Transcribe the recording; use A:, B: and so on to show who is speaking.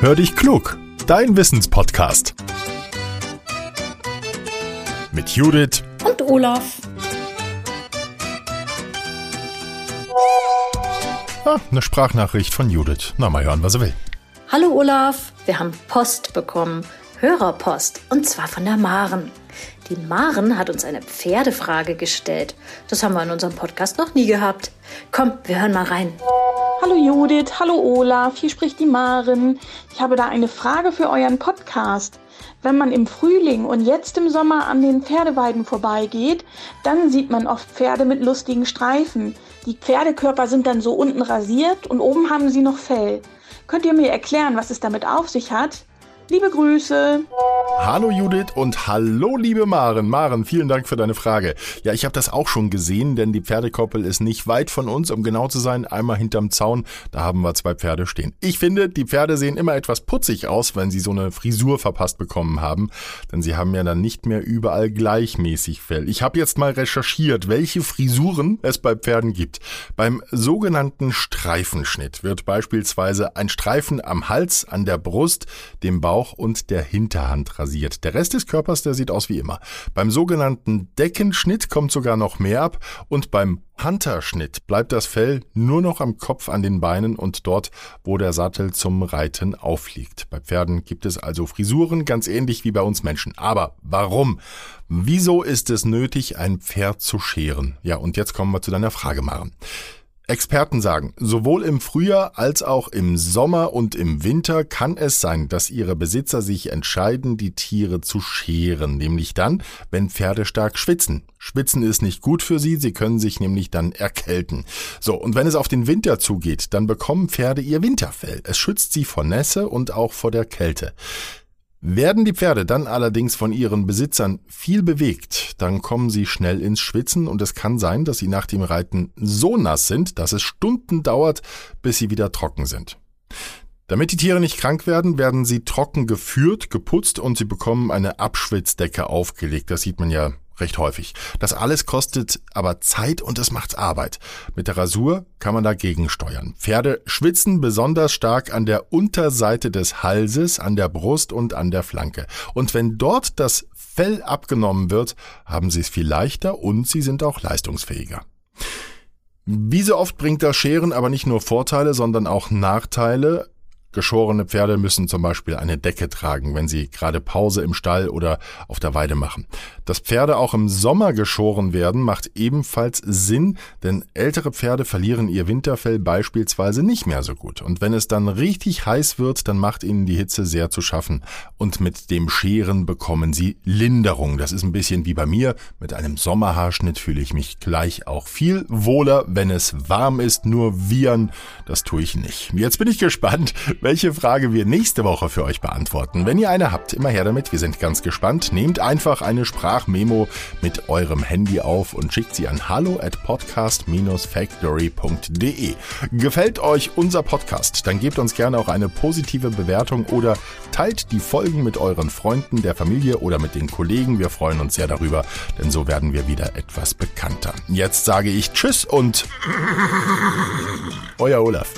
A: Hör dich klug, dein Wissenspodcast. Mit Judith
B: und Olaf.
A: Ah, eine Sprachnachricht von Judith. Na, mal hören, was er will.
B: Hallo Olaf, wir haben Post bekommen. Hörerpost. Und zwar von der Maren. Die Maren hat uns eine Pferdefrage gestellt. Das haben wir in unserem Podcast noch nie gehabt. Komm, wir hören mal rein.
C: Hallo Judith, hallo Olaf, hier spricht die Maren. Ich habe da eine Frage für euren Podcast. Wenn man im Frühling und jetzt im Sommer an den Pferdeweiden vorbeigeht, dann sieht man oft Pferde mit lustigen Streifen. Die Pferdekörper sind dann so unten rasiert und oben haben sie noch Fell. Könnt ihr mir erklären, was es damit auf sich hat? Liebe Grüße.
A: Hallo Judith und hallo liebe Maren. Maren, vielen Dank für deine Frage. Ja, ich habe das auch schon gesehen, denn die Pferdekoppel ist nicht weit von uns, um genau zu sein, einmal hinterm Zaun. Da haben wir zwei Pferde stehen. Ich finde, die Pferde sehen immer etwas putzig aus, wenn sie so eine Frisur verpasst bekommen haben, denn sie haben ja dann nicht mehr überall gleichmäßig Fell. Ich habe jetzt mal recherchiert, welche Frisuren es bei Pferden gibt. Beim sogenannten Streifenschnitt wird beispielsweise ein Streifen am Hals, an der Brust, dem Bauch Bauch und der Hinterhand rasiert. Der Rest des Körpers, der sieht aus wie immer. Beim sogenannten Deckenschnitt kommt sogar noch mehr ab und beim Hunterschnitt bleibt das Fell nur noch am Kopf an den Beinen und dort, wo der Sattel zum Reiten aufliegt. Bei Pferden gibt es also Frisuren, ganz ähnlich wie bei uns Menschen. Aber warum? Wieso ist es nötig, ein Pferd zu scheren? Ja, und jetzt kommen wir zu deiner Frage, Maren. Experten sagen, sowohl im Frühjahr als auch im Sommer und im Winter kann es sein, dass ihre Besitzer sich entscheiden, die Tiere zu scheren, nämlich dann, wenn Pferde stark schwitzen. Schwitzen ist nicht gut für sie, sie können sich nämlich dann erkälten. So, und wenn es auf den Winter zugeht, dann bekommen Pferde ihr Winterfell. Es schützt sie vor Nässe und auch vor der Kälte. Werden die Pferde dann allerdings von ihren Besitzern viel bewegt, dann kommen sie schnell ins Schwitzen und es kann sein, dass sie nach dem Reiten so nass sind, dass es Stunden dauert, bis sie wieder trocken sind. Damit die Tiere nicht krank werden, werden sie trocken geführt, geputzt und sie bekommen eine Abschwitzdecke aufgelegt. Das sieht man ja recht häufig. Das alles kostet aber Zeit und es macht Arbeit. Mit der Rasur kann man dagegen steuern. Pferde schwitzen besonders stark an der Unterseite des Halses, an der Brust und an der Flanke. Und wenn dort das Fell abgenommen wird, haben sie es viel leichter und sie sind auch leistungsfähiger. Wie so oft bringt das Scheren aber nicht nur Vorteile, sondern auch Nachteile. Geschorene Pferde müssen zum Beispiel eine Decke tragen, wenn sie gerade Pause im Stall oder auf der Weide machen. Dass Pferde auch im Sommer geschoren werden, macht ebenfalls Sinn, denn ältere Pferde verlieren ihr Winterfell beispielsweise nicht mehr so gut. Und wenn es dann richtig heiß wird, dann macht ihnen die Hitze sehr zu schaffen. Und mit dem Scheren bekommen sie Linderung. Das ist ein bisschen wie bei mir. Mit einem Sommerhaarschnitt fühle ich mich gleich auch viel wohler, wenn es warm ist. Nur wiehern, das tue ich nicht. Jetzt bin ich gespannt, welche Frage wir nächste Woche für euch beantworten. Wenn ihr eine habt, immer her damit, wir sind ganz gespannt. Nehmt einfach eine Sprachmemo mit eurem Handy auf und schickt sie an hallo at podcast-factory.de. Gefällt euch unser Podcast? Dann gebt uns gerne auch eine positive Bewertung oder teilt die Folgen mit euren Freunden, der Familie oder mit den Kollegen. Wir freuen uns sehr darüber, denn so werden wir wieder etwas bekannter. Jetzt sage ich Tschüss und euer Olaf.